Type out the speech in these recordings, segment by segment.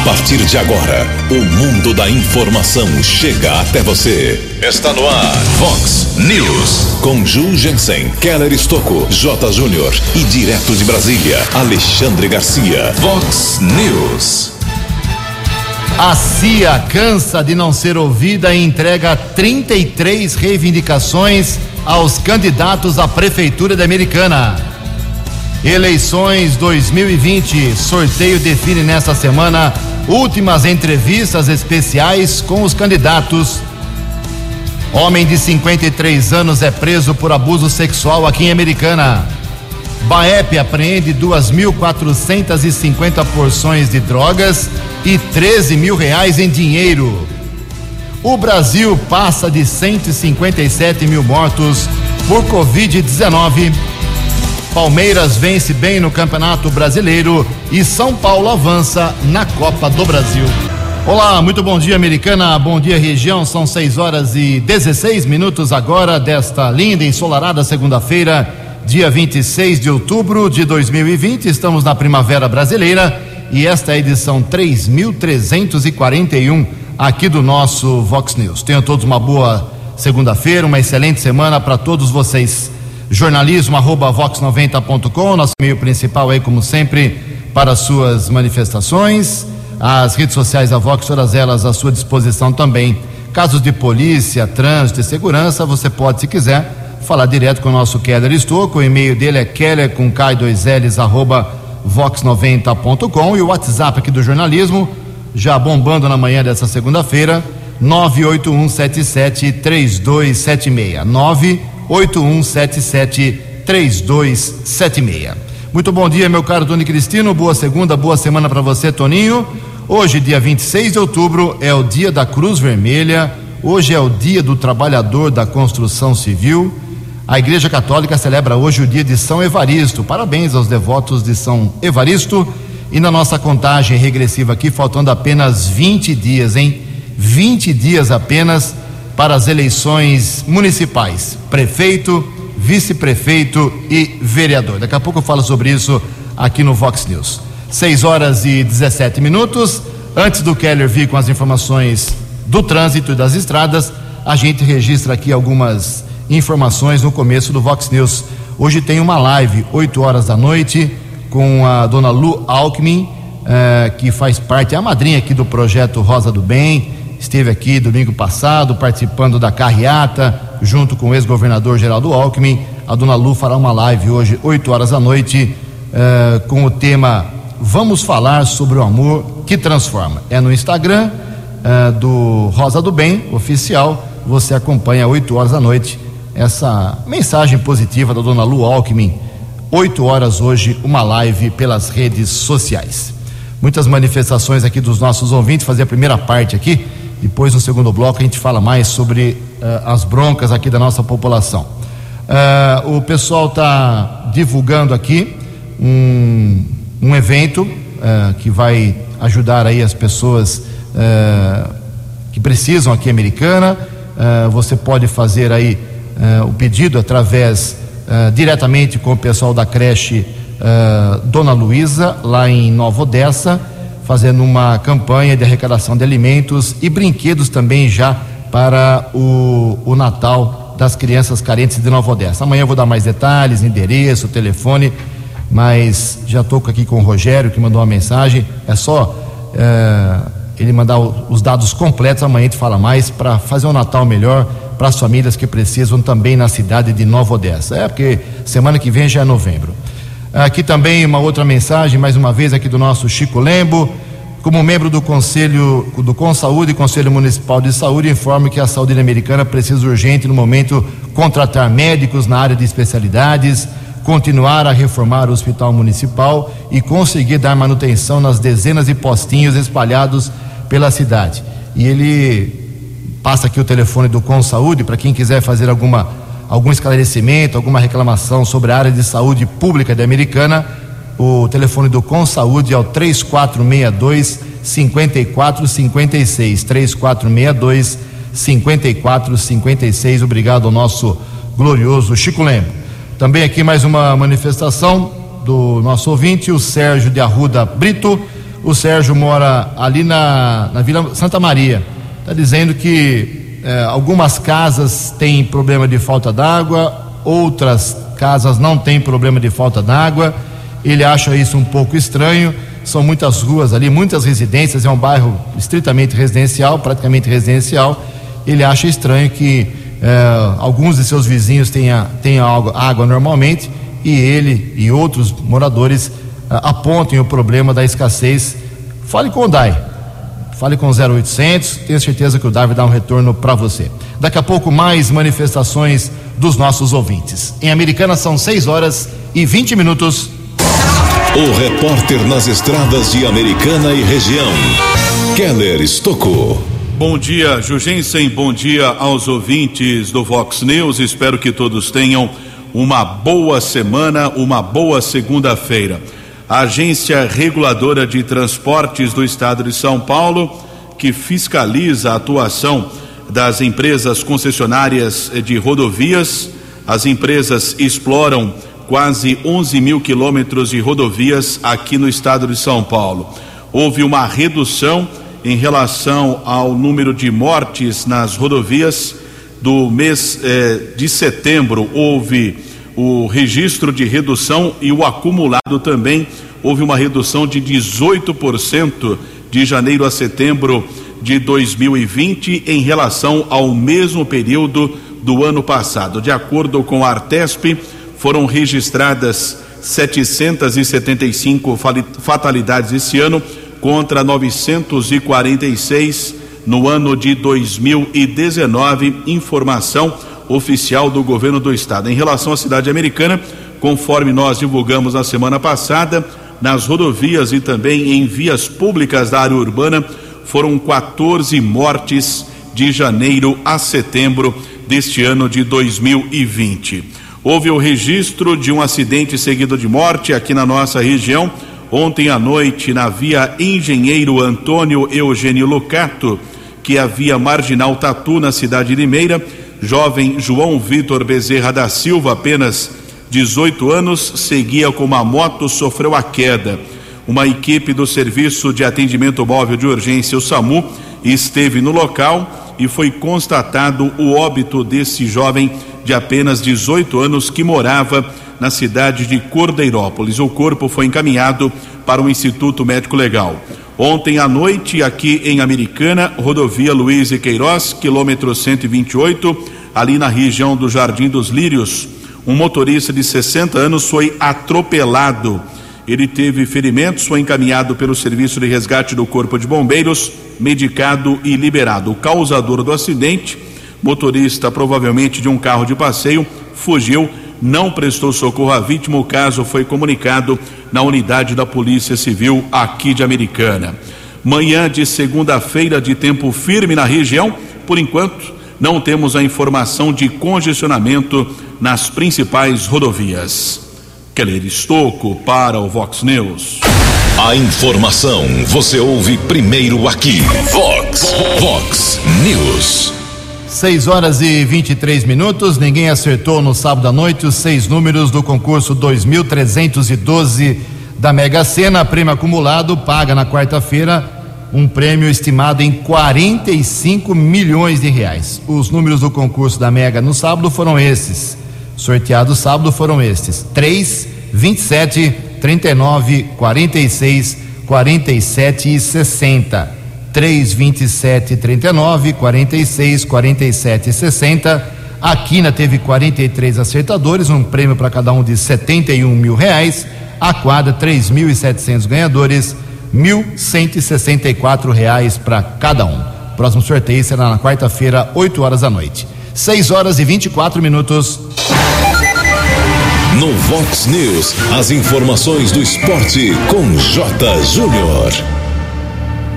A partir de agora, o mundo da informação chega até você. Está no ar, Fox News. Com Ju Jensen, Keller Estocco, J. Júnior e direto de Brasília, Alexandre Garcia. Fox News. A CIA cansa de não ser ouvida e entrega 33 reivindicações aos candidatos à Prefeitura da Americana. Eleições 2020. Sorteio define nesta semana últimas entrevistas especiais com os candidatos. Homem de 53 anos é preso por abuso sexual aqui em Americana. Baep apreende 2.450 porções de drogas e 13 mil reais em dinheiro. O Brasil passa de 157 mil mortos por Covid-19. Palmeiras vence bem no Campeonato Brasileiro e São Paulo avança na Copa do Brasil. Olá, muito bom dia, americana. Bom dia, região. São 6 horas e 16 minutos agora desta linda ensolarada segunda-feira, dia 26 de outubro de 2020. Estamos na Primavera Brasileira e esta é a edição 3341 aqui do nosso Vox News. Tenham todos uma boa segunda-feira, uma excelente semana para todos vocês jornalismo arroba vox90.com, nosso meio principal aí, como sempre, para suas manifestações. As redes sociais da Vox, todas elas à sua disposição também. Casos de polícia, trânsito e segurança, você pode, se quiser, falar direto com o nosso Keller Estouco. O e-mail dele é keller com K2Ls arroba vox90.com e o WhatsApp aqui do jornalismo, já bombando na manhã dessa segunda-feira, 98177 3276. 8177-3276. Muito bom dia, meu caro Tony Cristino. Boa segunda, boa semana para você, Toninho. Hoje, dia 26 de outubro, é o dia da Cruz Vermelha. Hoje é o dia do trabalhador da construção civil. A Igreja Católica celebra hoje o dia de São Evaristo. Parabéns aos devotos de São Evaristo. E na nossa contagem regressiva aqui, faltando apenas 20 dias, hein? 20 dias apenas para as eleições municipais: prefeito, vice-prefeito e vereador. Daqui a pouco eu falo sobre isso aqui no Vox News. 6 horas e 17 minutos. Antes do Keller vir com as informações do trânsito e das estradas, a gente registra aqui algumas informações no começo do Vox News. Hoje tem uma live, 8 horas da noite, com a dona Lu Alckmin, eh, que faz parte, é a madrinha aqui do projeto Rosa do Bem esteve aqui domingo passado participando da carreata, junto com o ex-governador Geraldo Alckmin. A dona Lu fará uma live hoje, 8 horas da noite, uh, com o tema Vamos falar sobre o amor que transforma. É no Instagram uh, do Rosa do Bem, oficial. Você acompanha 8 horas da noite essa mensagem positiva da dona Lu Alckmin. 8 horas hoje, uma live pelas redes sociais. Muitas manifestações aqui dos nossos ouvintes, fazer a primeira parte aqui depois, no segundo bloco, a gente fala mais sobre uh, as broncas aqui da nossa população. Uh, o pessoal está divulgando aqui um, um evento uh, que vai ajudar aí as pessoas que precisam aqui Americana. você pode fazer aí o pedido através diretamente com o pessoal da creche Dona Luísa, lá em Nova Odessa fazendo uma campanha de arrecadação de alimentos e brinquedos também já para o, o Natal das crianças carentes de Nova Odessa. Amanhã eu vou dar mais detalhes, endereço, telefone, mas já estou aqui com o Rogério que mandou uma mensagem. É só é, ele mandar os dados completos, amanhã a gente fala mais para fazer um Natal melhor para as famílias que precisam também na cidade de Nova Odessa. É porque semana que vem já é novembro. Aqui também uma outra mensagem, mais uma vez, aqui do nosso Chico Lembo. Como membro do Conselho do Consaúde e Conselho Municipal de Saúde, informo que a saúde americana precisa urgente, no momento, contratar médicos na área de especialidades, continuar a reformar o hospital municipal e conseguir dar manutenção nas dezenas de postinhos espalhados pela cidade. E ele passa aqui o telefone do Consaúde para quem quiser fazer alguma algum esclarecimento, alguma reclamação sobre a área de saúde pública da Americana, o telefone do Consaúde é o 3462 5456 3462 5456. Obrigado ao nosso glorioso Chico Lembro. Também aqui mais uma manifestação do nosso ouvinte, o Sérgio de Arruda Brito, O Sérgio mora ali na, na Vila Santa Maria. Está dizendo que é, algumas casas têm problema de falta d'água, outras casas não têm problema de falta d'água. Ele acha isso um pouco estranho. São muitas ruas ali, muitas residências, é um bairro estritamente residencial, praticamente residencial. Ele acha estranho que é, alguns de seus vizinhos tenham, tenham água, normalmente e ele e outros moradores é, apontem o problema da escassez. Fale com o DAI, fale com o 0800, tenho certeza que o DAI vai dar um retorno para você. Daqui a pouco, mais manifestações dos nossos ouvintes. Em Americana são 6 horas e 20 minutos. O repórter nas estradas de Americana e região, Keller Estocou. Bom dia, Jugensen. Bom dia aos ouvintes do Vox News. Espero que todos tenham uma boa semana, uma boa segunda-feira. A Agência Reguladora de Transportes do Estado de São Paulo, que fiscaliza a atuação das empresas concessionárias de rodovias, as empresas exploram quase 11 mil quilômetros de rodovias aqui no estado de São Paulo. Houve uma redução em relação ao número de mortes nas rodovias do mês eh, de setembro houve o registro de redução e o acumulado também houve uma redução de 18% de janeiro a setembro de 2020 em relação ao mesmo período do ano passado. De acordo com a Artesp, foram registradas 775 fatalidades esse ano contra 946 no ano de 2019, informação oficial do governo do estado. Em relação à cidade americana, conforme nós divulgamos na semana passada, nas rodovias e também em vias públicas da área urbana, foram 14 mortes de janeiro a setembro deste ano de 2020. Houve o registro de um acidente seguido de morte aqui na nossa região Ontem à noite, na via Engenheiro Antônio Eugênio Lucato, que havia Marginal Tatu, na cidade de Limeira, jovem João Vitor Bezerra da Silva, apenas 18 anos, seguia com uma moto, sofreu a queda. Uma equipe do Serviço de Atendimento Móvel de Urgência, o SAMU, esteve no local e foi constatado o óbito desse jovem de apenas 18 anos que morava na cidade de Cordeirópolis. O corpo foi encaminhado para o Instituto Médico Legal. Ontem à noite, aqui em Americana, rodovia Luiz e Queiroz, quilômetro 128, ali na região do Jardim dos Lírios, um motorista de 60 anos foi atropelado. Ele teve ferimentos, foi encaminhado pelo Serviço de Resgate do Corpo de Bombeiros, medicado e liberado. O causador do acidente, motorista provavelmente de um carro de passeio, fugiu não prestou socorro à vítima. O caso foi comunicado na unidade da Polícia Civil aqui de Americana. Manhã de segunda-feira de tempo firme na região. Por enquanto, não temos a informação de congestionamento nas principais rodovias. Keller Estocco para o Vox News. A informação você ouve primeiro aqui. Vox, Vox News. 6 horas e 23 minutos. Ninguém acertou no sábado à noite os seis números do concurso 2312 da Mega Sena. Prêmio acumulado paga na quarta-feira um prêmio estimado em 45 milhões de reais. Os números do concurso da Mega no sábado foram esses. Sorteados sábado foram estes: 3, 27, 39, 46, 47 e 60. 3, 27, 39, 46, 47 e 60. A Quina teve 43 acertadores, um prêmio para cada um de 71 mil reais. A quadra, 3.700 ganhadores, 1.164 reais para cada um. Próximo sorteio será na quarta-feira, 8 horas da noite. 6 horas e 24 minutos. No Vox News, as informações do esporte com J. Júnior.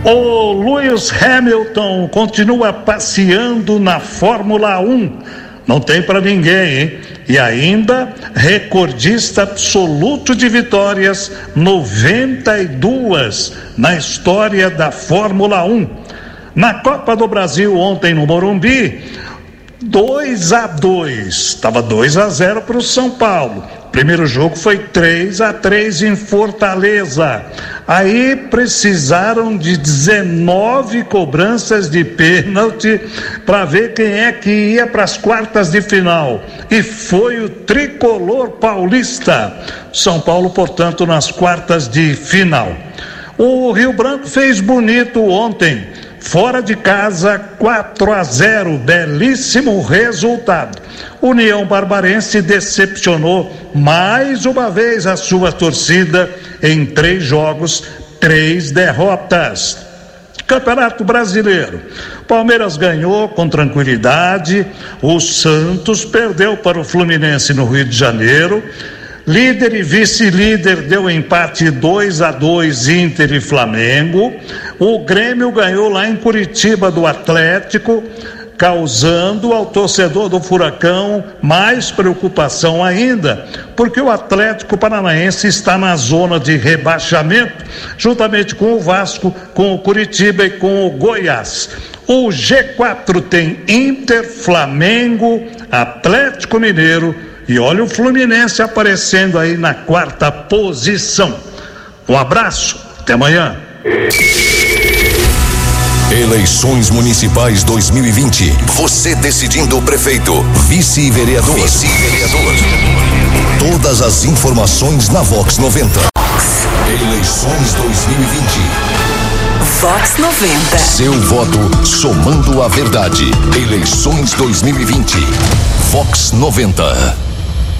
O Lewis Hamilton continua passeando na Fórmula 1. Não tem para ninguém, hein? E ainda recordista absoluto de vitórias, 92 na história da Fórmula 1. Na Copa do Brasil ontem no Morumbi, 2 a 2. Estava 2 a 0 para o São Paulo. Primeiro jogo foi 3 a 3 em Fortaleza. Aí precisaram de 19 cobranças de pênalti para ver quem é que ia para as quartas de final. E foi o tricolor paulista. São Paulo, portanto, nas quartas de final. O Rio Branco fez bonito ontem. Fora de casa, 4 a 0, belíssimo resultado. União Barbarense decepcionou mais uma vez a sua torcida em três jogos, três derrotas. Campeonato Brasileiro. Palmeiras ganhou com tranquilidade. O Santos perdeu para o Fluminense no Rio de Janeiro. Líder e vice-líder deu empate 2 a 2 Inter e Flamengo. O Grêmio ganhou lá em Curitiba do Atlético, causando ao torcedor do Furacão mais preocupação ainda, porque o Atlético Paranaense está na zona de rebaixamento, juntamente com o Vasco, com o Curitiba e com o Goiás. O G4 tem Inter, Flamengo, Atlético Mineiro e olha o Fluminense aparecendo aí na quarta posição. Um abraço, até amanhã. Eleições Municipais 2020. Você decidindo o prefeito, vice-vereador. Vice-vereador. Todas as informações na Vox 90. Eleições 2020. Vox 90. Seu voto somando a verdade. Eleições 2020. Vox 90.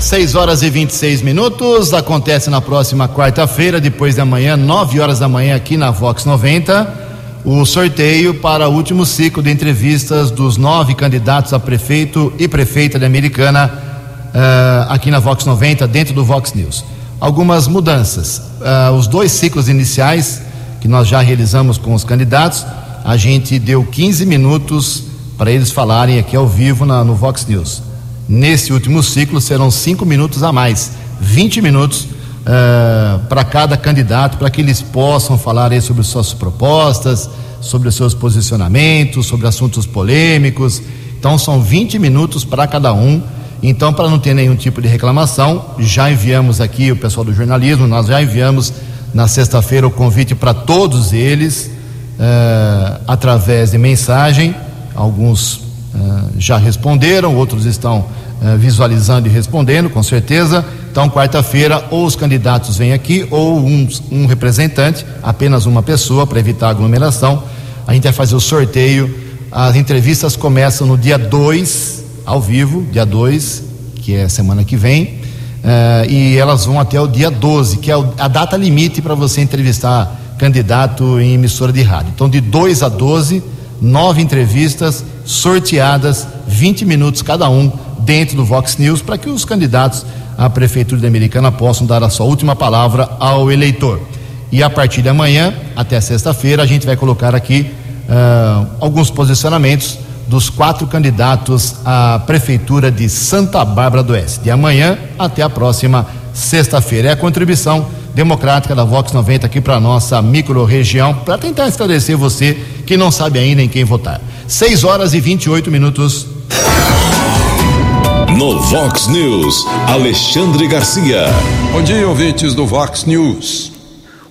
6 horas e 26 minutos. Acontece na próxima quarta-feira, depois da manhã, 9 horas da manhã, aqui na Vox 90, o sorteio para o último ciclo de entrevistas dos nove candidatos a prefeito e prefeita de Americana, uh, aqui na Vox 90, dentro do Vox News. Algumas mudanças. Uh, os dois ciclos iniciais, que nós já realizamos com os candidatos, a gente deu 15 minutos para eles falarem aqui ao vivo na, no Vox News. Nesse último ciclo serão cinco minutos a mais, 20 minutos uh, para cada candidato, para que eles possam falar aí sobre suas propostas, sobre seus posicionamentos, sobre assuntos polêmicos. Então são 20 minutos para cada um. Então, para não ter nenhum tipo de reclamação, já enviamos aqui o pessoal do jornalismo, nós já enviamos na sexta-feira o convite para todos eles, uh, através de mensagem. Alguns já responderam, outros estão uh, visualizando e respondendo, com certeza. Então, quarta-feira, ou os candidatos vêm aqui, ou um, um representante, apenas uma pessoa, para evitar aglomeração. A gente vai fazer o sorteio. As entrevistas começam no dia 2, ao vivo, dia 2, que é semana que vem. Uh, e elas vão até o dia 12, que é a data limite para você entrevistar candidato em emissora de rádio. Então, de 2 a 12, nove entrevistas sorteadas, 20 minutos cada um, dentro do Vox News, para que os candidatos à Prefeitura de Americana possam dar a sua última palavra ao eleitor. E a partir de amanhã, até sexta-feira, a gente vai colocar aqui uh, alguns posicionamentos dos quatro candidatos à Prefeitura de Santa Bárbara do Oeste. De amanhã até a próxima sexta-feira. É a contribuição democrática da Vox 90 aqui para nossa micro-região, para tentar esclarecer você que não sabe ainda em quem votar. 6 horas e 28 minutos. No Vox News, Alexandre Garcia. Bom dia, ouvintes do Vox News.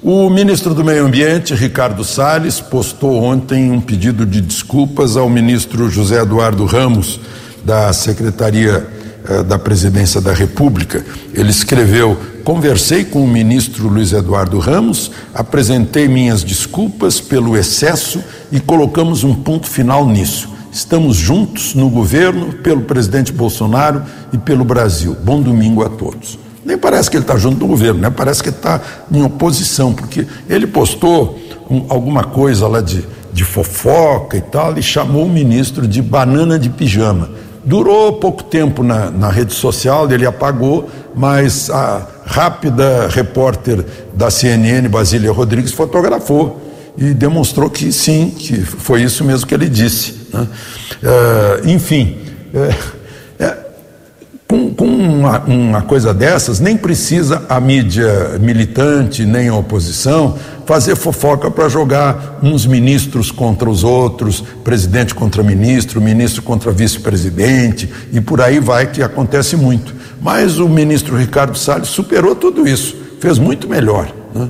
O ministro do Meio Ambiente, Ricardo Salles, postou ontem um pedido de desculpas ao ministro José Eduardo Ramos, da Secretaria eh, da Presidência da República. Ele escreveu: Conversei com o ministro Luiz Eduardo Ramos, apresentei minhas desculpas pelo excesso e colocamos um ponto final nisso. Estamos juntos no governo, pelo presidente Bolsonaro e pelo Brasil. Bom domingo a todos. Nem parece que ele está junto no governo, né? parece que está em oposição, porque ele postou um, alguma coisa lá de, de fofoca e tal, e chamou o ministro de banana de pijama. Durou pouco tempo na, na rede social, ele apagou, mas a rápida repórter da CNN, Basília Rodrigues, fotografou e demonstrou que sim, que foi isso mesmo que ele disse. Né? Uh, enfim, é, é, com, com uma, uma, coisa dessas, nem precisa a mídia militante, nem a oposição, fazer fofoca para jogar uns ministros contra os outros, presidente contra ministro, ministro contra vice-presidente, e por aí vai, que acontece muito. Mas o ministro Ricardo Salles superou tudo isso, fez muito melhor. Né?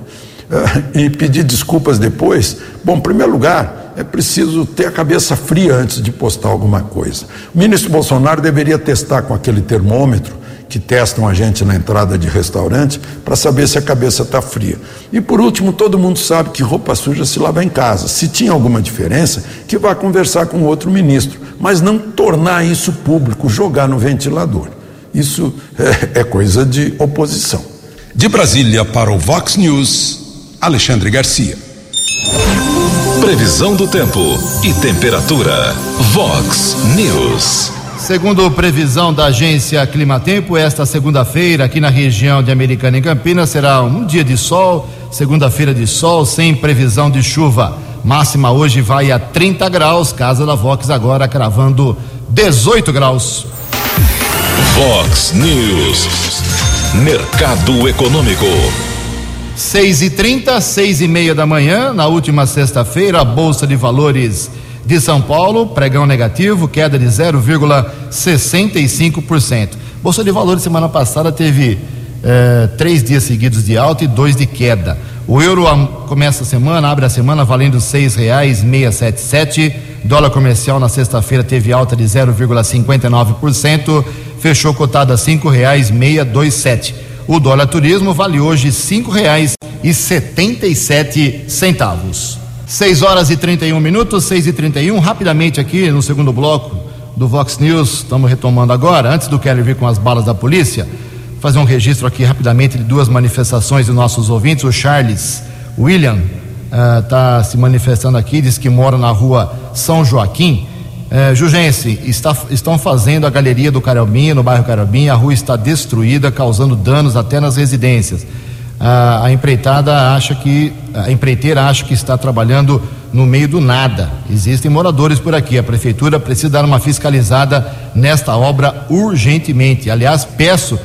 uh, e pedir desculpas depois. Bom, em primeiro lugar, é preciso ter a cabeça fria antes de postar alguma coisa. O ministro Bolsonaro deveria testar com aquele termômetro que testam a gente na entrada de restaurante para saber se a cabeça está fria. E por último, todo mundo sabe que roupa suja se lava em casa. Se tinha alguma diferença, que vá conversar com outro ministro, mas não tornar isso público, jogar no ventilador. Isso é, é coisa de oposição. De Brasília para o Vox News, Alexandre Garcia. Previsão do tempo e temperatura. Vox News. Segundo previsão da agência Climatempo, esta segunda-feira aqui na região de Americana e Campinas será um dia de sol, segunda-feira de sol, sem previsão de chuva. Máxima hoje vai a 30 graus, Casa da Vox agora cravando 18 graus. Vox News. Mercado Econômico. 6 e 30 6 e meia da manhã, na última sexta-feira, a Bolsa de Valores de São Paulo, pregão negativo, queda de 0,65%. Bolsa de Valores semana passada teve eh, três dias seguidos de alta e dois de queda. O euro começa a semana, abre a semana valendo seis reais meia sete sete. Dólar comercial na sexta-feira teve alta de 0,59%, fechou cotado a cinco reais meia dois sete. O dólar turismo vale hoje cinco reais e setenta e sete centavos. 6 horas e 31 minutos, 6 e 31 rapidamente aqui no segundo bloco do Vox News, estamos retomando agora, antes do Kelly vir com as balas da polícia, fazer um registro aqui rapidamente de duas manifestações de nossos ouvintes. O Charles William está uh, se manifestando aqui, diz que mora na rua São Joaquim. Uh, Jugense, está, estão fazendo a galeria do Carabinha, no bairro Carabinha, a rua está destruída, causando danos até nas residências a, a empreitada acha que a empreiteira acha que está trabalhando no meio do nada. Existem moradores por aqui. A prefeitura precisa dar uma fiscalizada nesta obra urgentemente. Aliás, peço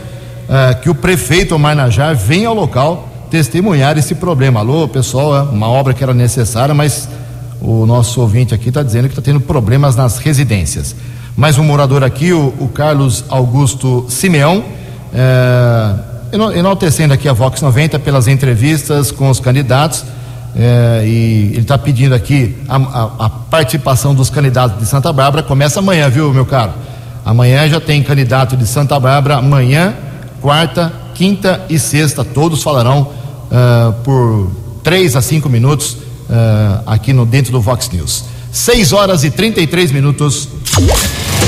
uh, que o prefeito Omar Najar venha ao local testemunhar esse problema. Alô, pessoal, é uma obra que era necessária, mas o nosso ouvinte aqui está dizendo que está tendo problemas nas residências. Mais um morador aqui, o, o Carlos Augusto Simeão. Uh, enaltecendo aqui a Vox 90 pelas entrevistas com os candidatos. É, e ele está pedindo aqui a, a, a, participação dos candidatos de Santa Bárbara. Começa amanhã, viu, meu caro? Amanhã já tem candidato de Santa Bárbara. Amanhã, quarta, quinta e sexta, todos falarão uh, por três a cinco minutos uh, aqui no dentro do Vox News. 6 horas e 33 minutos.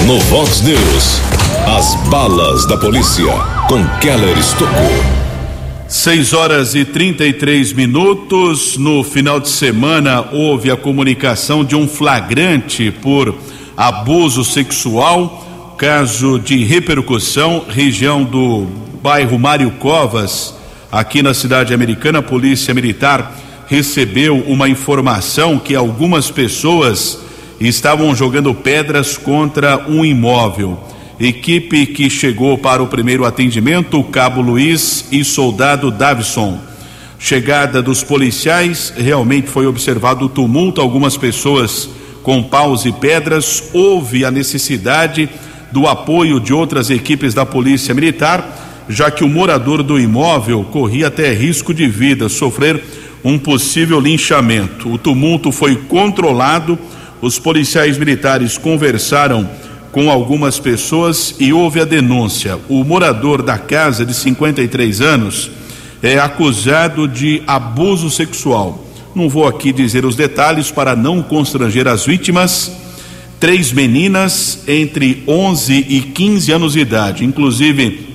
No Vox News, as balas da polícia com Keller Estocou. 6 horas e 33 minutos. No final de semana houve a comunicação de um flagrante por abuso sexual, caso de repercussão, região do bairro Mário Covas, aqui na cidade americana. A Polícia Militar recebeu uma informação que algumas pessoas estavam jogando pedras contra um imóvel. Equipe que chegou para o primeiro atendimento, Cabo Luiz e soldado Davison. Chegada dos policiais, realmente foi observado o tumulto, algumas pessoas com paus e pedras. Houve a necessidade do apoio de outras equipes da Polícia Militar, já que o morador do imóvel corria até risco de vida, sofrer um possível linchamento. O tumulto foi controlado os policiais militares conversaram com algumas pessoas e houve a denúncia. O morador da casa, de 53 anos, é acusado de abuso sexual. Não vou aqui dizer os detalhes para não constranger as vítimas. Três meninas entre 11 e 15 anos de idade, inclusive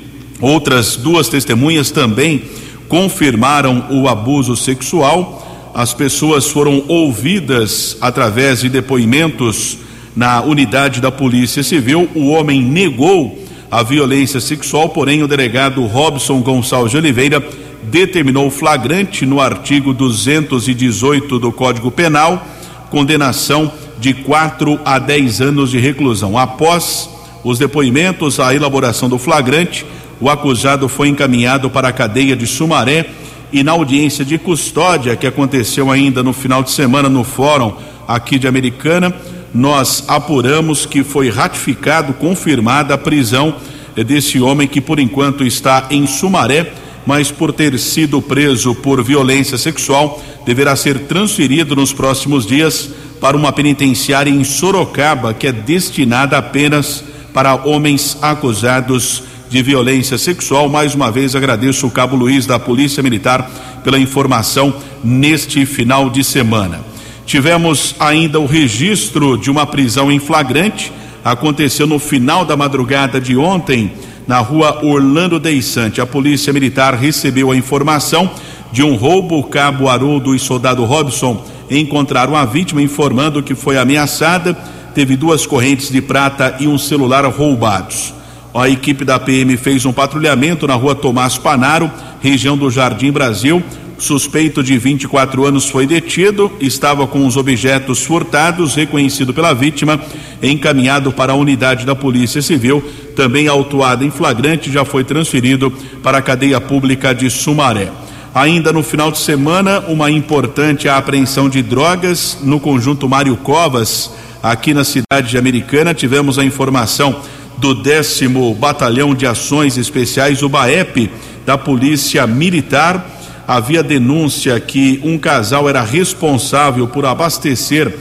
outras duas testemunhas também confirmaram o abuso sexual as pessoas foram ouvidas através de depoimentos na unidade da Polícia Civil. O homem negou a violência sexual, porém o delegado Robson Gonçalves de Oliveira determinou flagrante no artigo 218 do Código Penal, condenação de 4 a 10 anos de reclusão. Após os depoimentos, a elaboração do flagrante, o acusado foi encaminhado para a cadeia de Sumaré e na audiência de custódia que aconteceu ainda no final de semana no fórum aqui de Americana, nós apuramos que foi ratificado, confirmada a prisão desse homem que por enquanto está em Sumaré mas por ter sido preso por violência sexual, deverá ser transferido nos próximos dias para uma penitenciária em Sorocaba, que é destinada apenas para homens acusados de violência sexual. Mais uma vez agradeço o Cabo Luiz da Polícia Militar pela informação neste final de semana. Tivemos ainda o registro de uma prisão em flagrante, aconteceu no final da madrugada de ontem na rua Orlando Deissante. A Polícia Militar recebeu a informação de um roubo. Cabo Haroldo e soldado Robson encontraram a vítima informando que foi ameaçada. Teve duas correntes de prata e um celular roubados. A equipe da PM fez um patrulhamento na rua Tomás Panaro, região do Jardim Brasil. Suspeito de 24 anos foi detido, estava com os objetos furtados, reconhecido pela vítima, encaminhado para a unidade da Polícia Civil, também autuado em flagrante, já foi transferido para a cadeia pública de Sumaré. Ainda no final de semana, uma importante apreensão de drogas no conjunto Mário Covas, aqui na cidade americana. Tivemos a informação do décimo Batalhão de Ações Especiais, o BAEP, da Polícia Militar havia denúncia que um casal era responsável por abastecer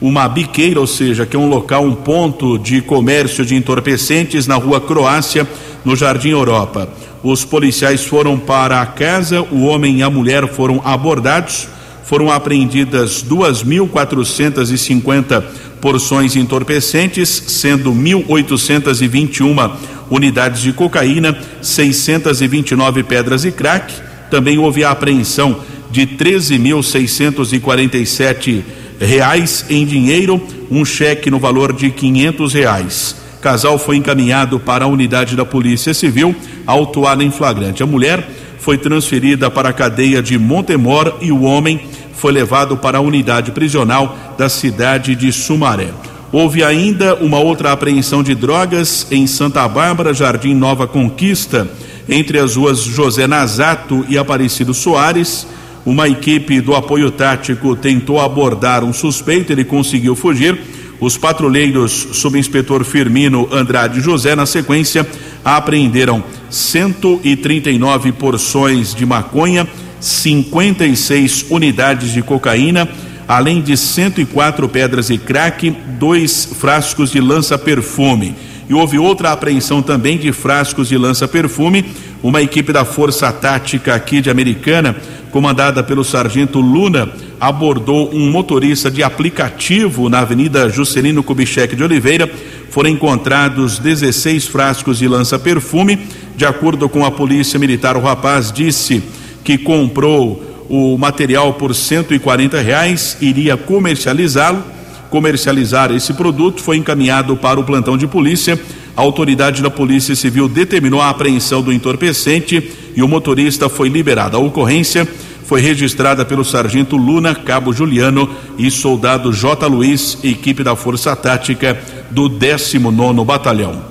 uma biqueira, ou seja, que é um local, um ponto de comércio de entorpecentes na rua Croácia, no Jardim Europa. Os policiais foram para a casa, o homem e a mulher foram abordados, foram apreendidas 2.450 porções entorpecentes, sendo 1.821 unidades de cocaína, 629 pedras e crack também houve a apreensão de 13.647 reais em dinheiro, um cheque no valor de 500 reais. Casal foi encaminhado para a unidade da Polícia Civil, autuado em flagrante. A mulher foi transferida para a cadeia de Montemor e o homem foi levado para a unidade prisional da cidade de Sumaré. Houve ainda uma outra apreensão de drogas em Santa Bárbara, Jardim Nova Conquista entre as ruas José Nazato e Aparecido Soares. Uma equipe do apoio tático tentou abordar um suspeito, ele conseguiu fugir. Os patrulheiros, subinspetor Firmino Andrade José, na sequência, apreenderam 139 porções de maconha, 56 unidades de cocaína, além de 104 pedras e crack, dois frascos de lança-perfume e houve outra apreensão também de frascos de lança-perfume. Uma equipe da Força Tática aqui de Americana, comandada pelo sargento Luna, abordou um motorista de aplicativo na Avenida Juscelino Kubitschek de Oliveira. Foram encontrados 16 frascos de lança-perfume. De acordo com a Polícia Militar, o rapaz disse que comprou o material por 140 reais, iria comercializá-lo comercializar esse produto foi encaminhado para o plantão de polícia. A autoridade da Polícia Civil determinou a apreensão do entorpecente e o motorista foi liberado. A ocorrência foi registrada pelo sargento Luna, cabo Juliano e soldado J. Luiz, equipe da Força Tática do 19 Batalhão.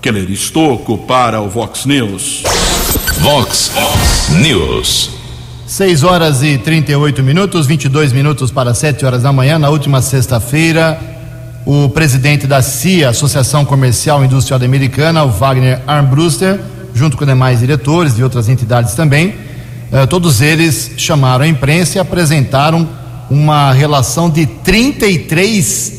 Keller Estocco para o Vox News. Vox News. 6 horas e 38 minutos, 22 minutos para 7 horas da manhã. Na última sexta-feira, o presidente da CIA, Associação Comercial e Industrial Americana, o Wagner Armbruster, junto com demais diretores de outras entidades também, eh, todos eles chamaram a imprensa e apresentaram uma relação de 33,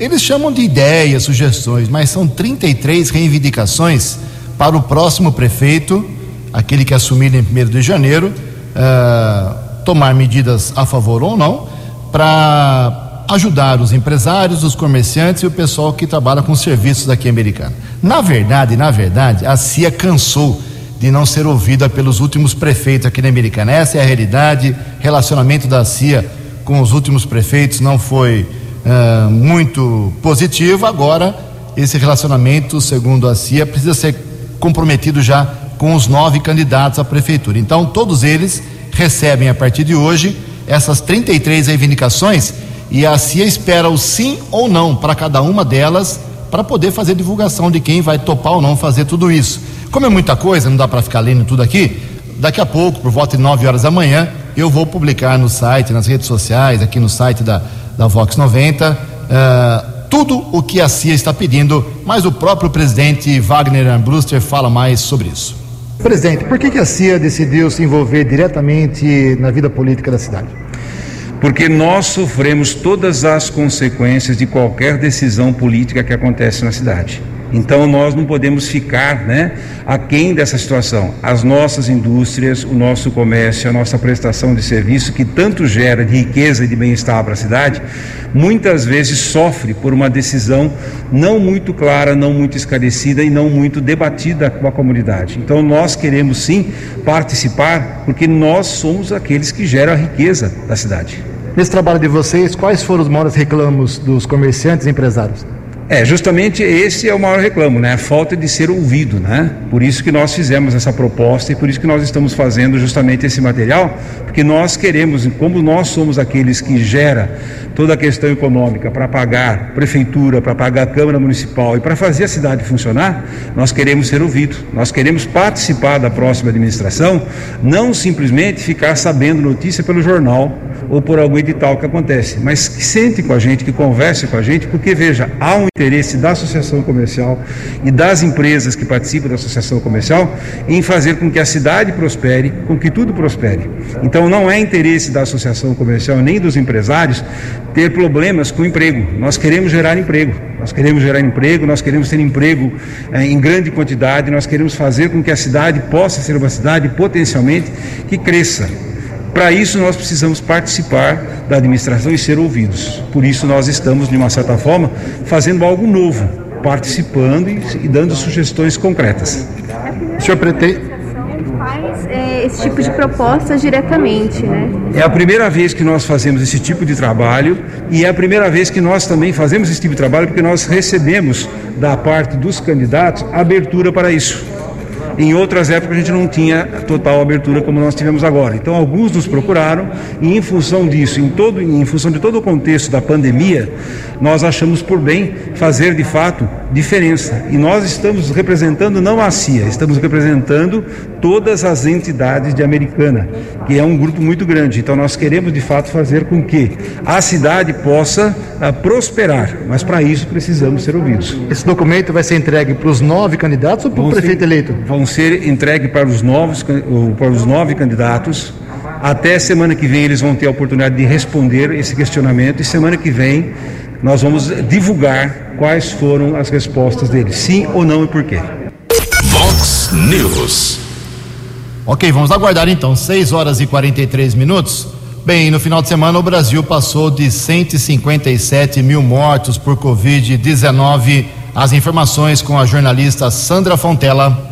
eles chamam de ideias, sugestões, mas são 33 reivindicações para o próximo prefeito, aquele que assumir em 1 de janeiro uh, tomar medidas a favor ou não para ajudar os empresários, os comerciantes e o pessoal que trabalha com serviços aqui americano. Na verdade, na verdade, a CIA cansou de não ser ouvida pelos últimos prefeitos aqui na Americana. Essa é a realidade. Relacionamento da CIA com os últimos prefeitos não foi uh, muito positivo. Agora, esse relacionamento, segundo a CIA, precisa ser comprometido já com os nove candidatos à prefeitura. Então, todos eles recebem a partir de hoje essas 33 reivindicações e a CIA espera o sim ou não para cada uma delas para poder fazer divulgação de quem vai topar ou não fazer tudo isso. Como é muita coisa, não dá para ficar lendo tudo aqui, daqui a pouco, por volta de 9 horas da manhã, eu vou publicar no site, nas redes sociais, aqui no site da, da Vox 90, uh, eh, tudo o que a CIA está pedindo, mas o próprio presidente Wagner Ambruster fala mais sobre isso. Presidente, por que, que a CIA decidiu se envolver diretamente na vida política da cidade? Porque nós sofremos todas as consequências de qualquer decisão política que acontece na cidade. Então nós não podemos ficar né, aquém dessa situação. As nossas indústrias, o nosso comércio, a nossa prestação de serviço, que tanto gera de riqueza e de bem-estar para a cidade, muitas vezes sofre por uma decisão não muito clara, não muito esclarecida e não muito debatida com a comunidade. Então nós queremos sim participar, porque nós somos aqueles que geram a riqueza da cidade. Nesse trabalho de vocês, quais foram os maiores reclamos dos comerciantes e empresários? É, justamente esse é o maior reclamo, né? A falta de ser ouvido, né? Por isso que nós fizemos essa proposta e por isso que nós estamos fazendo justamente esse material, porque nós queremos, como nós somos aqueles que gera toda a questão econômica para pagar prefeitura, para pagar a Câmara Municipal e para fazer a cidade funcionar, nós queremos ser ouvidos. Nós queremos participar da próxima administração, não simplesmente ficar sabendo notícia pelo jornal ou por algum edital que acontece, mas que sente com a gente, que converse com a gente, porque veja, há um interesse da associação comercial e das empresas que participam da associação comercial em fazer com que a cidade prospere, com que tudo prospere. Então não é interesse da associação comercial nem dos empresários ter problemas com o emprego. Nós queremos gerar emprego. Nós queremos gerar emprego, nós queremos ter emprego eh, em grande quantidade, nós queremos fazer com que a cidade possa ser uma cidade potencialmente que cresça. Para isso, nós precisamos participar da administração e ser ouvidos. Por isso, nós estamos, de uma certa forma, fazendo algo novo, participando e, e dando sugestões concretas. O senhor pretende, faz é, esse tipo de propostas diretamente, né? É a primeira vez que nós fazemos esse tipo de trabalho e é a primeira vez que nós também fazemos esse tipo de trabalho porque nós recebemos da parte dos candidatos abertura para isso. Em outras épocas a gente não tinha total abertura como nós tivemos agora. Então alguns nos procuraram e em função disso, em, todo, em função de todo o contexto da pandemia, nós achamos por bem fazer de fato diferença. E nós estamos representando não a CIA, estamos representando todas as entidades de Americana, que é um grupo muito grande. Então nós queremos de fato fazer com que a cidade possa uh, prosperar, mas para isso precisamos ser ouvidos. esse documento vai ser entregue para os nove candidatos ou para o prefeito ser- eleito? Vão ser entregues para os novos para os nove candidatos. Até semana que vem eles vão ter a oportunidade de responder esse questionamento e semana que vem nós vamos divulgar quais foram as respostas deles, sim ou não e por quê. Vox News. Ok, vamos aguardar então, 6 horas e 43 minutos. Bem, no final de semana o Brasil passou de 157 mil mortos por Covid-19. As informações com a jornalista Sandra Fontela.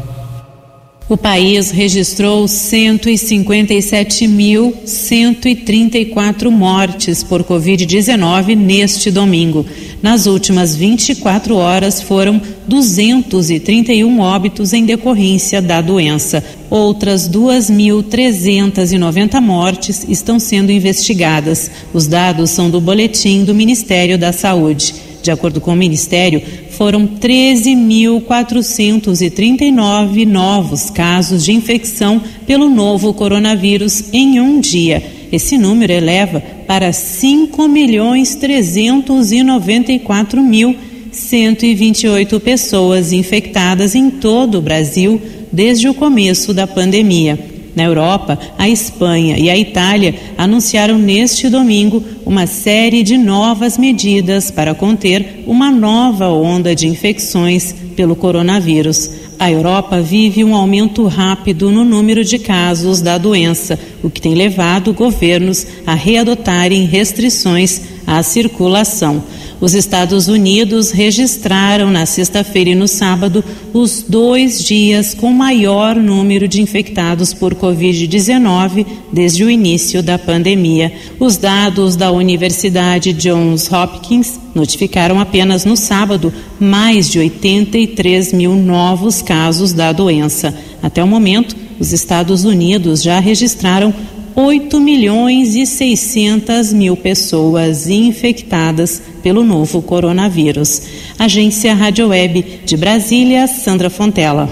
O país registrou 157.134 mortes por Covid-19 neste domingo. Nas últimas 24 horas foram 231 óbitos em decorrência da doença. Outras 2.390 mortes estão sendo investigadas. Os dados são do boletim do Ministério da Saúde. De acordo com o Ministério, foram 13.439 novos casos de infecção pelo novo coronavírus em um dia. Esse número eleva para 5.394.128 pessoas infectadas em todo o Brasil desde o começo da pandemia. Na Europa, a Espanha e a Itália anunciaram neste domingo uma série de novas medidas para conter uma nova onda de infecções pelo coronavírus. A Europa vive um aumento rápido no número de casos da doença, o que tem levado governos a readotarem restrições à circulação. Os Estados Unidos registraram na sexta-feira e no sábado os dois dias com maior número de infectados por Covid-19 desde o início da pandemia. Os dados da Universidade Johns Hopkins notificaram apenas no sábado mais de 83 mil novos casos da doença. Até o momento, os Estados Unidos já registraram 8 milhões e 600 mil pessoas infectadas pelo novo coronavírus. Agência Rádio Web de Brasília, Sandra Fontela.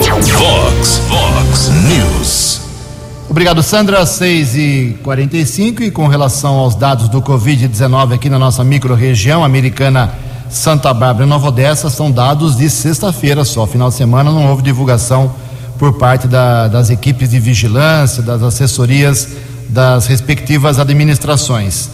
Vox, Vox News. Obrigado, Sandra. 6 e 45 e com relação aos dados do Covid-19 aqui na nossa microrregião americana Santa Bárbara e Nova Odessa, são dados de sexta-feira só. Final de semana não houve divulgação por parte da, das equipes de vigilância, das assessorias das respectivas administrações.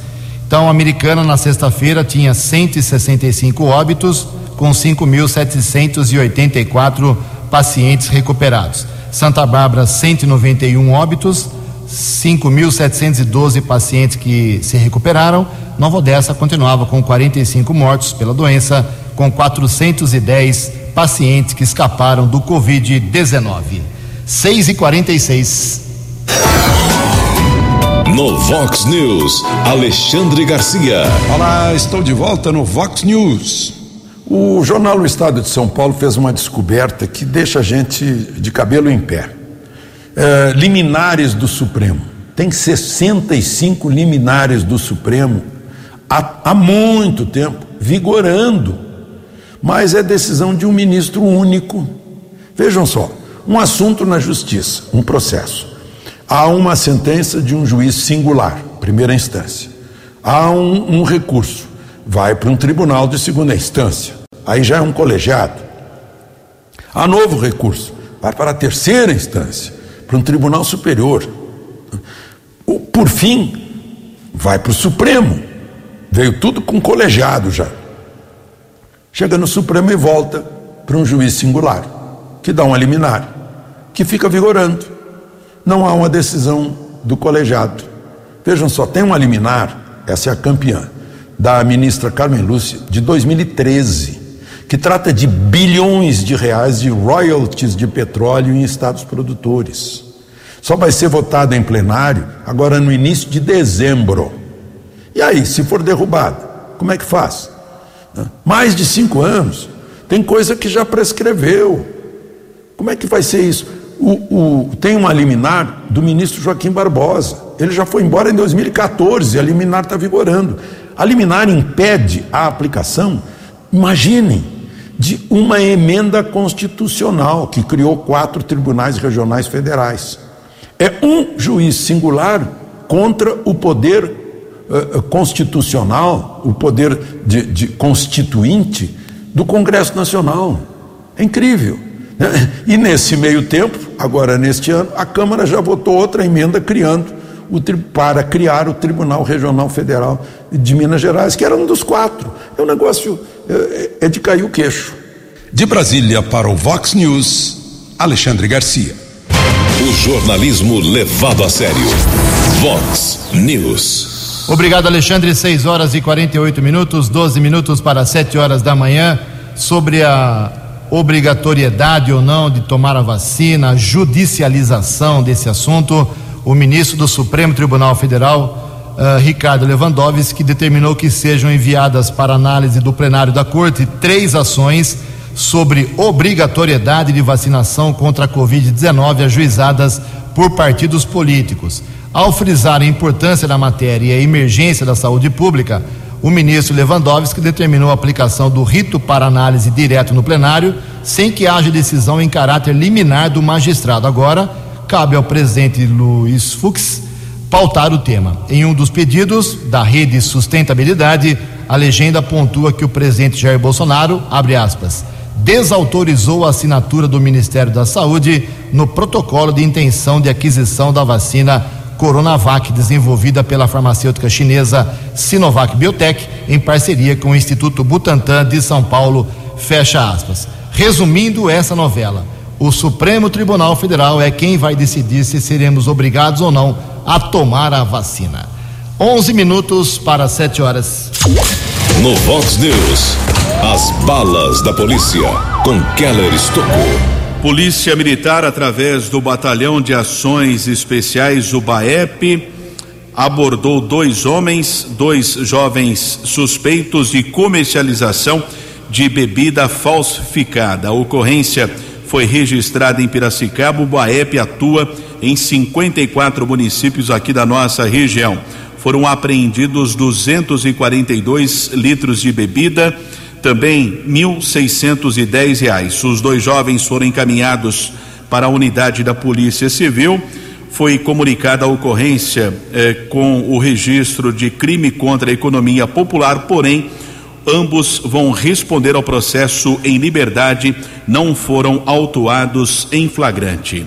Então, a americana na sexta-feira tinha 165 óbitos, com 5.784 pacientes recuperados. Santa Bárbara, 191 óbitos, 5.712 pacientes que se recuperaram. Nova Odessa continuava com 45 mortos pela doença, com 410 pacientes que escaparam do Covid-19. 6 e 46 No Vox News, Alexandre Garcia. Olá, estou de volta no Vox News. O jornal O Estado de São Paulo fez uma descoberta que deixa a gente de cabelo em pé. É, liminares do Supremo. Tem 65 liminares do Supremo há, há muito tempo, vigorando. Mas é decisão de um ministro único. Vejam só, um assunto na justiça, um processo. Há uma sentença de um juiz singular, primeira instância. Há um, um recurso, vai para um tribunal de segunda instância. Aí já é um colegiado. Há novo recurso, vai para a terceira instância para um tribunal superior. Por fim, vai para o Supremo. Veio tudo com colegiado já. Chega no Supremo e volta para um juiz singular, que dá um liminar, que fica vigorando. Não há uma decisão do colegiado. Vejam só, tem uma liminar, essa é a campeã, da ministra Carmen Lúcia, de 2013, que trata de bilhões de reais de royalties de petróleo em estados produtores. Só vai ser votada em plenário agora no início de dezembro. E aí, se for derrubada, como é que faz? Mais de cinco anos, tem coisa que já prescreveu. Como é que vai ser isso? O, o, tem uma liminar do ministro Joaquim Barbosa. Ele já foi embora em 2014, a liminar está vigorando. A liminar impede a aplicação, imaginem, de uma emenda constitucional que criou quatro tribunais regionais federais. É um juiz singular contra o poder uh, constitucional, o poder de, de constituinte do Congresso Nacional. É incrível. Né? E nesse meio tempo, agora neste ano, a Câmara já votou outra emenda criando o, para criar o Tribunal Regional Federal de Minas Gerais, que era um dos quatro. É um negócio é, é de cair o queixo. De Brasília para o Vox News, Alexandre Garcia. O jornalismo levado a sério. Vox News. Obrigado, Alexandre. 6 horas e 48 minutos, 12 minutos para 7 horas da manhã. Sobre a obrigatoriedade ou não de tomar a vacina, a judicialização desse assunto, o ministro do Supremo Tribunal Federal, uh, Ricardo Lewandowski, determinou que sejam enviadas para análise do plenário da Corte três ações sobre obrigatoriedade de vacinação contra a Covid-19 ajuizadas por partidos políticos. Ao frisar a importância da matéria e a emergência da saúde pública, o ministro Lewandowski determinou a aplicação do rito para análise direto no plenário, sem que haja decisão em caráter liminar do magistrado. Agora, cabe ao presidente Luiz Fux pautar o tema. Em um dos pedidos da Rede Sustentabilidade, a legenda pontua que o presidente Jair Bolsonaro, abre aspas, desautorizou a assinatura do Ministério da Saúde no protocolo de intenção de aquisição da vacina Coronavac, desenvolvida pela farmacêutica chinesa Sinovac Biotech, em parceria com o Instituto Butantan de São Paulo. Fecha aspas. Resumindo essa novela, o Supremo Tribunal Federal é quem vai decidir se seremos obrigados ou não a tomar a vacina. 11 minutos para 7 horas. No Vox News, as balas da polícia com Keller Estocou. Polícia Militar, através do Batalhão de Ações Especiais, o BAEP, abordou dois homens, dois jovens suspeitos de comercialização de bebida falsificada. A ocorrência foi registrada em Piracicaba. O BAEP atua em 54 municípios aqui da nossa região foram apreendidos 242 litros de bebida, também 1.610 reais. Os dois jovens foram encaminhados para a unidade da Polícia Civil. Foi comunicada a ocorrência eh, com o registro de crime contra a economia popular, porém Ambos vão responder ao processo em liberdade, não foram autuados em flagrante.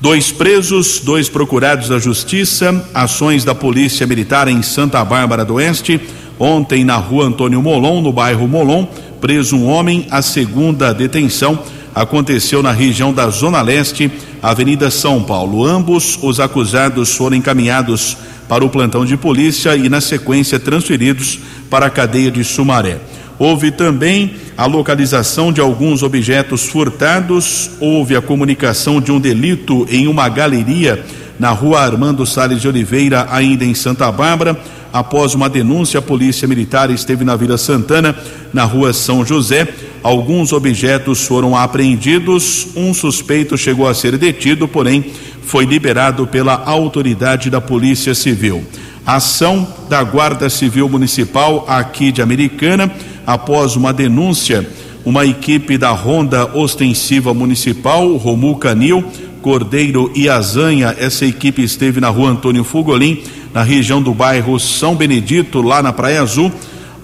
Dois presos, dois procurados da Justiça, ações da Polícia Militar em Santa Bárbara do Oeste. Ontem, na rua Antônio Molon, no bairro Molon, preso um homem. A segunda detenção aconteceu na região da Zona Leste, Avenida São Paulo. Ambos os acusados foram encaminhados para o plantão de polícia e, na sequência, transferidos para a cadeia de Sumaré. Houve também a localização de alguns objetos furtados, houve a comunicação de um delito em uma galeria na rua Armando Salles de Oliveira, ainda em Santa Bárbara. Após uma denúncia, a Polícia Militar esteve na Vila Santana, na rua São José. Alguns objetos foram apreendidos, um suspeito chegou a ser detido, porém foi liberado pela autoridade da Polícia Civil. Ação da Guarda Civil Municipal aqui de Americana, após uma denúncia, uma equipe da Ronda Ostensiva Municipal, Romu Canil, Cordeiro e Azanha, essa equipe esteve na rua Antônio Fugolin, na região do bairro São Benedito, lá na Praia Azul.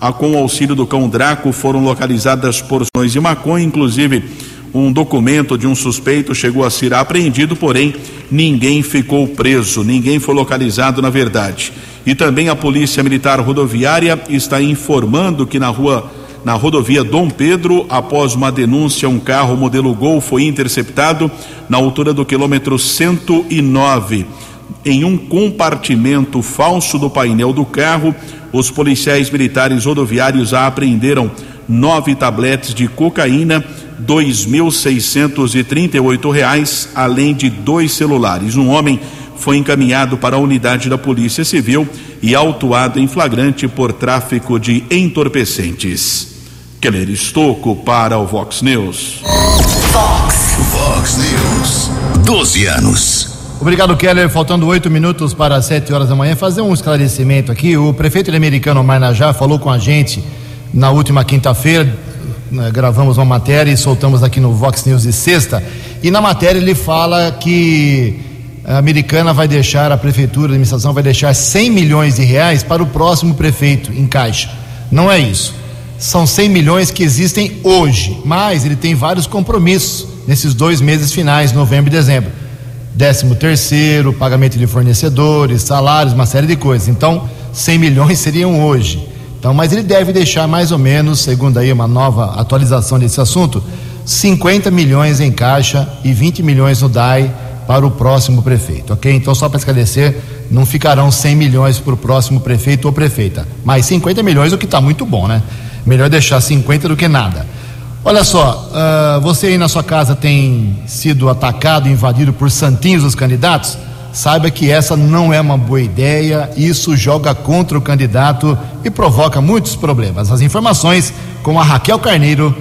A, com o auxílio do cão Draco foram localizadas porções de maconha, inclusive um documento de um suspeito chegou a ser apreendido, porém ninguém ficou preso, ninguém foi localizado na verdade. E também a Polícia Militar Rodoviária está informando que na rua na rodovia Dom Pedro, após uma denúncia, um carro modelo Gol foi interceptado na altura do quilômetro 109. Em um compartimento falso do painel do carro, os policiais militares rodoviários apreenderam nove tabletes de cocaína, oito reais, além de dois celulares. Um homem foi encaminhado para a unidade da Polícia Civil e autuado em flagrante por tráfico de entorpecentes. Keller Estocco para o Vox News. Vox. Vox News. 12 anos. Obrigado, Keller. Faltando oito minutos para sete horas da manhã, fazer um esclarecimento aqui. O prefeito americano Marnajá falou com a gente na última quinta-feira. Né, gravamos uma matéria e soltamos aqui no Vox News de sexta. E na matéria ele fala que a americana vai deixar, a prefeitura, a administração vai deixar 100 milhões de reais para o próximo prefeito em caixa. Não é isso. São 100 milhões que existem hoje, mas ele tem vários compromissos nesses dois meses finais, novembro e dezembro. Décimo terceiro, pagamento de fornecedores, salários, uma série de coisas. Então, 100 milhões seriam hoje. Então, mas ele deve deixar mais ou menos, segundo aí uma nova atualização desse assunto, 50 milhões em caixa e 20 milhões no DAI para o próximo prefeito, ok? Então, só para esclarecer, não ficarão 100 milhões para o próximo prefeito ou prefeita, mas 50 milhões, o que está muito bom, né? Melhor deixar 50 do que nada. Olha só, uh, você aí na sua casa tem sido atacado, invadido por santinhos dos candidatos? Saiba que essa não é uma boa ideia, isso joga contra o candidato e provoca muitos problemas. As informações com a Raquel Carneiro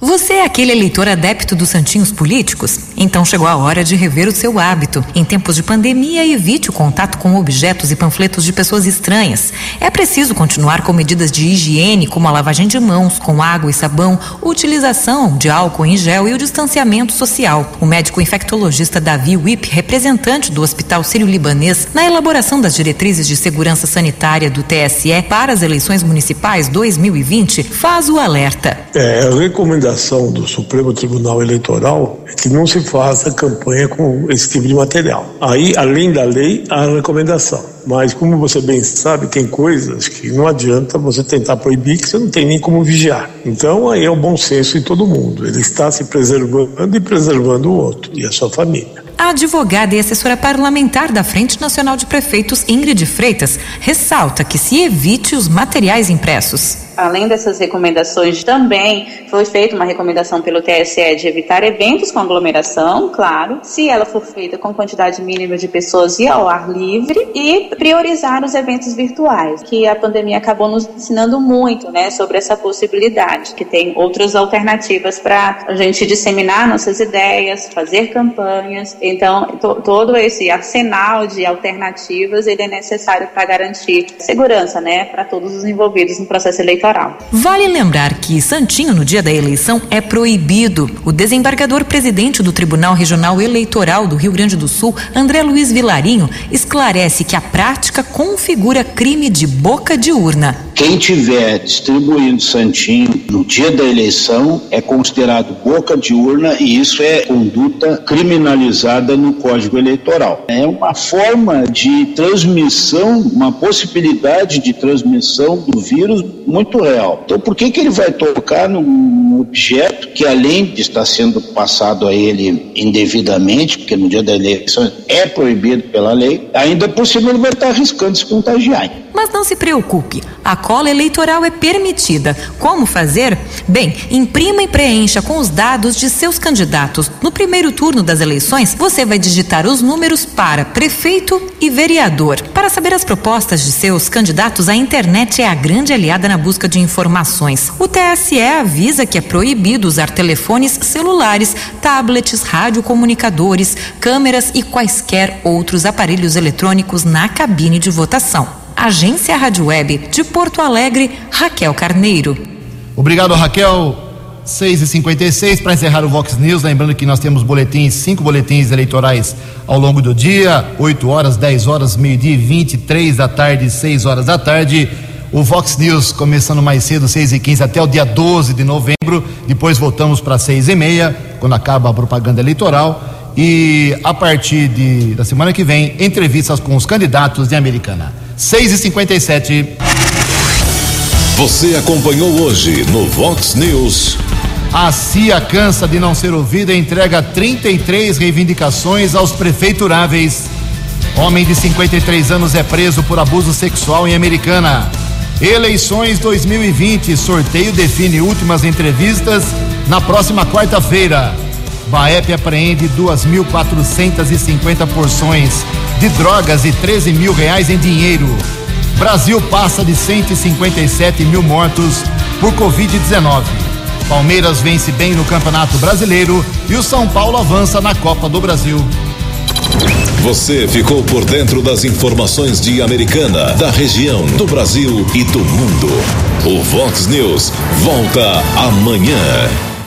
você é aquele eleitor adepto dos santinhos políticos? Então chegou a hora de rever o seu hábito. Em tempos de pandemia, evite o contato com objetos e panfletos de pessoas estranhas. É preciso continuar com medidas de higiene, como a lavagem de mãos com água e sabão, utilização de álcool em gel e o distanciamento social. O médico infectologista Davi Wip, representante do Hospital Sírio-Libanês, na elaboração das diretrizes de segurança sanitária do TSE para as eleições municipais 2020, faz o alerta. É, eu recomendo recomendação do Supremo Tribunal Eleitoral é que não se faça campanha com esse tipo de material. Aí, além da lei, há a recomendação. Mas, como você bem sabe, tem coisas que não adianta você tentar proibir, que você não tem nem como vigiar. Então, aí é o bom senso em todo mundo. Ele está se preservando e preservando o outro e a sua família. A advogada e assessora parlamentar da Frente Nacional de Prefeitos, Ingrid Freitas, ressalta que se evite os materiais impressos além dessas recomendações, também foi feita uma recomendação pelo TSE de evitar eventos com aglomeração, claro, se ela for feita com quantidade mínima de pessoas e ao ar livre, e priorizar os eventos virtuais, que a pandemia acabou nos ensinando muito, né, sobre essa possibilidade, que tem outras alternativas para a gente disseminar nossas ideias, fazer campanhas. Então, to todo esse arsenal de alternativas ele é necessário para garantir segurança, né, para todos os envolvidos no processo eleitoral eleitoral. Vale lembrar que Santinho, no dia da eleição, é proibido. O desembargador presidente do Tribunal Regional Eleitoral do Rio Grande do Sul, André Luiz Vilarinho, esclarece que a prática configura crime de boca de urna. Quem tiver distribuindo santinho no dia da eleição é considerado boca de urna e isso é conduta criminalizada no Código Eleitoral. É uma forma de transmissão, uma possibilidade de transmissão do vírus muito real. Então, por que que ele vai tocar num objeto que além de estar sendo passado a ele indevidamente, porque no dia da eleição é proibido pela lei, ainda por cima ele vai estar arriscando se contagiar. Mas não se preocupe, a cola eleitoral é permitida. Como fazer? Bem, imprima e preencha com os dados de seus candidatos. No primeiro turno das eleições, você vai digitar os números para prefeito e vereador. Para saber as propostas de seus candidatos, a internet é a grande aliada na busca de informações. O TSE avisa que é proibido usar telefones celulares, tablets, radiocomunicadores, câmeras e quaisquer outros aparelhos eletrônicos na cabine de votação. Agência Rádio Web de Porto Alegre, Raquel Carneiro. Obrigado, Raquel. 6 e 56 para encerrar o Vox News. Lembrando que nós temos boletins, cinco boletins eleitorais ao longo do dia: 8 horas, 10 horas, meio-dia e 23 da tarde, 6 horas da tarde. O Vox News começando mais cedo, 6 e 15 até o dia 12 de novembro. Depois voltamos para 6 e meia, quando acaba a propaganda eleitoral. E a partir de, da semana que vem, entrevistas com os candidatos de Americana. 6 e 57 Você acompanhou hoje no Vox News. A CIA cansa de não ser ouvida e entrega 33 reivindicações aos prefeituráveis. Homem de 53 anos é preso por abuso sexual em Americana. Eleições 2020. Sorteio define últimas entrevistas na próxima quarta-feira. Baep apreende 2.450 porções de drogas e 13 mil reais em dinheiro. Brasil passa de 157 mil mortos por Covid-19. Palmeiras vence bem no Campeonato Brasileiro e o São Paulo avança na Copa do Brasil. Você ficou por dentro das informações de Americana, da região, do Brasil e do mundo. O Vox News volta amanhã.